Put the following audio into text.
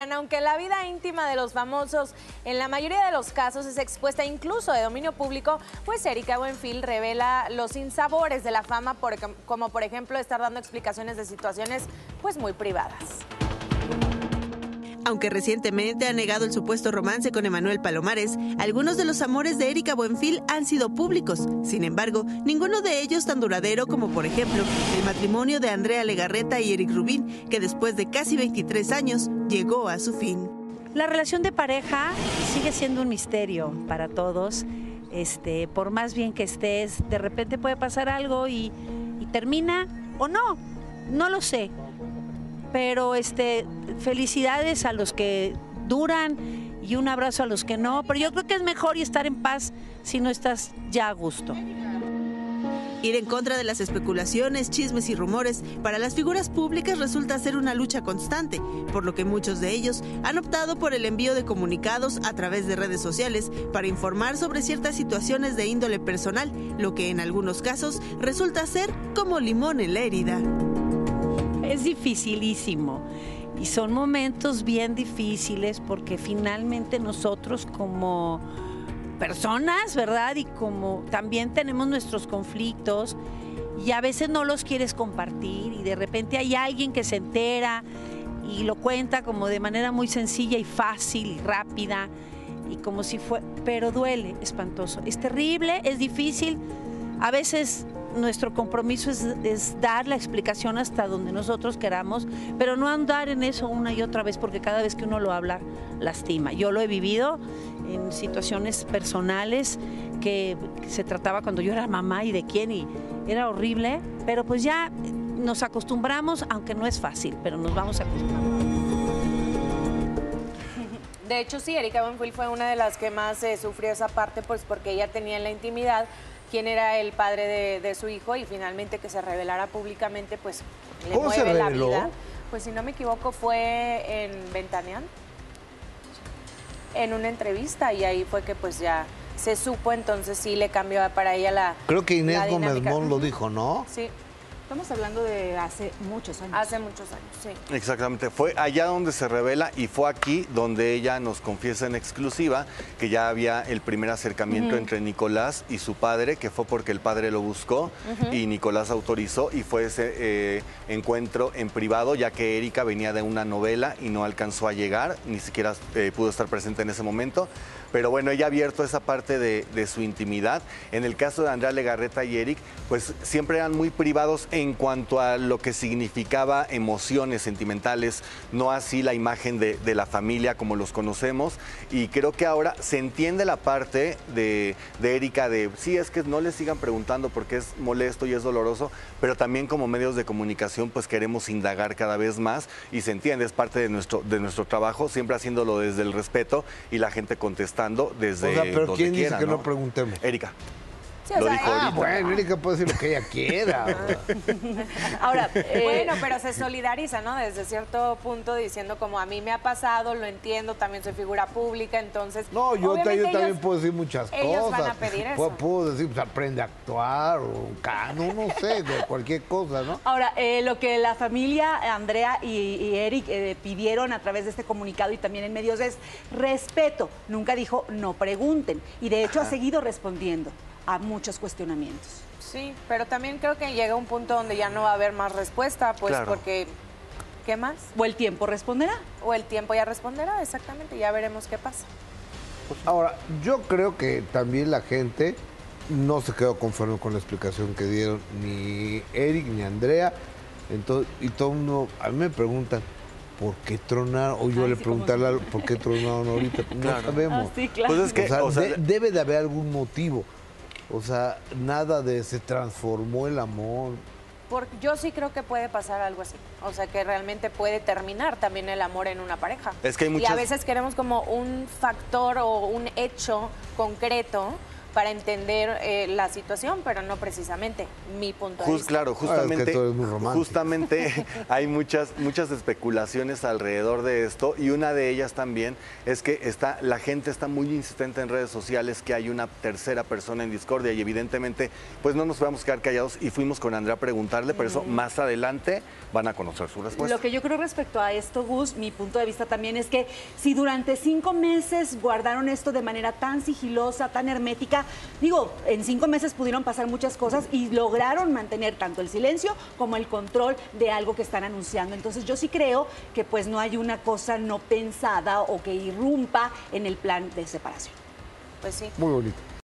Aunque la vida íntima de los famosos en la mayoría de los casos es expuesta incluso de dominio público, pues Erika Buenfil revela los insabores de la fama, como por ejemplo estar dando explicaciones de situaciones pues muy privadas. Aunque recientemente ha negado el supuesto romance con Emanuel Palomares, algunos de los amores de Erika Buenfil han sido públicos. Sin embargo, ninguno de ellos tan duradero como, por ejemplo, el matrimonio de Andrea Legarreta y Eric Rubín, que después de casi 23 años llegó a su fin. La relación de pareja sigue siendo un misterio para todos. Este, por más bien que estés, de repente puede pasar algo y, y termina o no. No lo sé pero este, felicidades a los que duran y un abrazo a los que no, pero yo creo que es mejor estar en paz si no estás ya a gusto. Ir en contra de las especulaciones, chismes y rumores para las figuras públicas resulta ser una lucha constante, por lo que muchos de ellos han optado por el envío de comunicados a través de redes sociales para informar sobre ciertas situaciones de índole personal, lo que en algunos casos resulta ser como limón en la herida es dificilísimo. Y son momentos bien difíciles porque finalmente nosotros como personas, ¿verdad? Y como también tenemos nuestros conflictos y a veces no los quieres compartir y de repente hay alguien que se entera y lo cuenta como de manera muy sencilla y fácil y rápida y como si fue, pero duele, espantoso. Es terrible, es difícil. A veces nuestro compromiso es, dar la explicación hasta donde nosotros queramos, pero no andar en eso una y otra vez, porque cada vez que uno lo habla, lastima. Yo lo he vivido en situaciones personales que se trataba cuando yo era mamá y de quién, y era horrible, pero pues ya nos acostumbramos, aunque no es fácil, pero nos vamos a acostumbrar. De hecho, sí, Erika Bonfield fue una de las que más eh, sufrió esa parte, pues porque ella tenía la intimidad quién era el padre de, su hijo y finalmente que se revelara públicamente, pues le mueve la vida. Pues si no me equivoco fue en Ventanean, en una entrevista y ahí fue que pues ya se supo, entonces sí le cambió para ella la Creo que Inés Gómez Mon lo dijo, ¿no? Sí. Estamos hablando de hace muchos años. Hace muchos años, sí. Exactamente. Fue allá donde se revela y fue aquí donde ella nos confiesa en exclusiva que ya había el primer acercamiento entre Nicolás y su padre, que fue porque el padre lo buscó y Nicolás autorizó y fue ese eh, encuentro en privado, ya que Erika venía de una novela y no alcanzó a llegar, ni siquiera eh, pudo estar presente en ese momento. Pero bueno, ella ha abierto esa parte de, de su intimidad. En el caso de Andrea Legarreta y Eric, pues siempre eran muy privados en cuanto a lo que significaba emociones sentimentales, no así la imagen de, la familia como los conocemos. Y creo que ahora se entiende la parte de, Erika de, sí, es que no le sigan preguntando porque es molesto y es doloroso, pero también como medios de comunicación pues queremos indagar cada vez más y se entiende, es parte de nuestro, de nuestro trabajo, siempre haciéndolo desde el respeto y la gente desde... O sea, pero ¿quién dice que no preguntemos? Erika lo dijo ah, bueno, Erika puede decir lo que ella quiera. Ahora, eh, bueno, pero se solidariza, ¿no? Desde cierto punto diciendo como a mí me ha pasado, lo entiendo, también soy figura pública, entonces... No, yo, también puedo decir muchas ellos cosas. van a pedir eso. Puedo, decir, pues aprende a actuar o cano, no sé, de cualquier cosa, ¿no? Ahora, eh, lo que la familia Andrea y, Eric eh, pidieron a través de este comunicado y también en medios es respeto. Nunca dijo no pregunten y de hecho ha seguido respondiendo a muchos cuestionamientos. Sí, pero también creo que llega un punto donde ya no va a haber más respuesta, pues porque ¿qué más? O el tiempo responderá. O el tiempo ya responderá, exactamente, ya veremos qué pasa. Ahora, yo creo que también la gente no se quedó conforme con la explicación que dieron ni Eric ni Andrea. Entonces, y todo mundo, a mí me preguntan, ¿por qué tronaron? O yo le pregunté ¿por qué tronaron ahorita? No sabemos. Ah, claro. Pues que, debe de haber algún motivo. O sea, nada de se transformó el amor. Porque yo sí creo que puede pasar algo así. O sea, que realmente puede terminar también el amor en una pareja. Es que hay Y a veces queremos como un factor o un hecho concreto para entender eh, la situación, pero no precisamente mi punto de vista. claro, Ah, es que justamente, tú eres muy justamente hay muchas, muchas especulaciones alrededor de esto y una de ellas también es que está, la gente está muy insistente en redes sociales que hay una tercera persona en discordia y evidentemente pues no nos podemos quedar callados y fuimos con Andrea a preguntarle, pero eso más adelante van a conocer su respuesta. Lo que yo creo respecto a esto, Gus, mi punto de vista también es que si durante cinco meses guardaron esto de manera tan sigilosa, tan hermética, digo, en cinco meses pudieron pasar muchas cosas y lograron mantener tanto el silencio como el control de algo que están anunciando. Entonces yo sí creo que pues no hay una cosa no pensada o que irrumpa en el plan de separación. Pues sí. Muy bonito.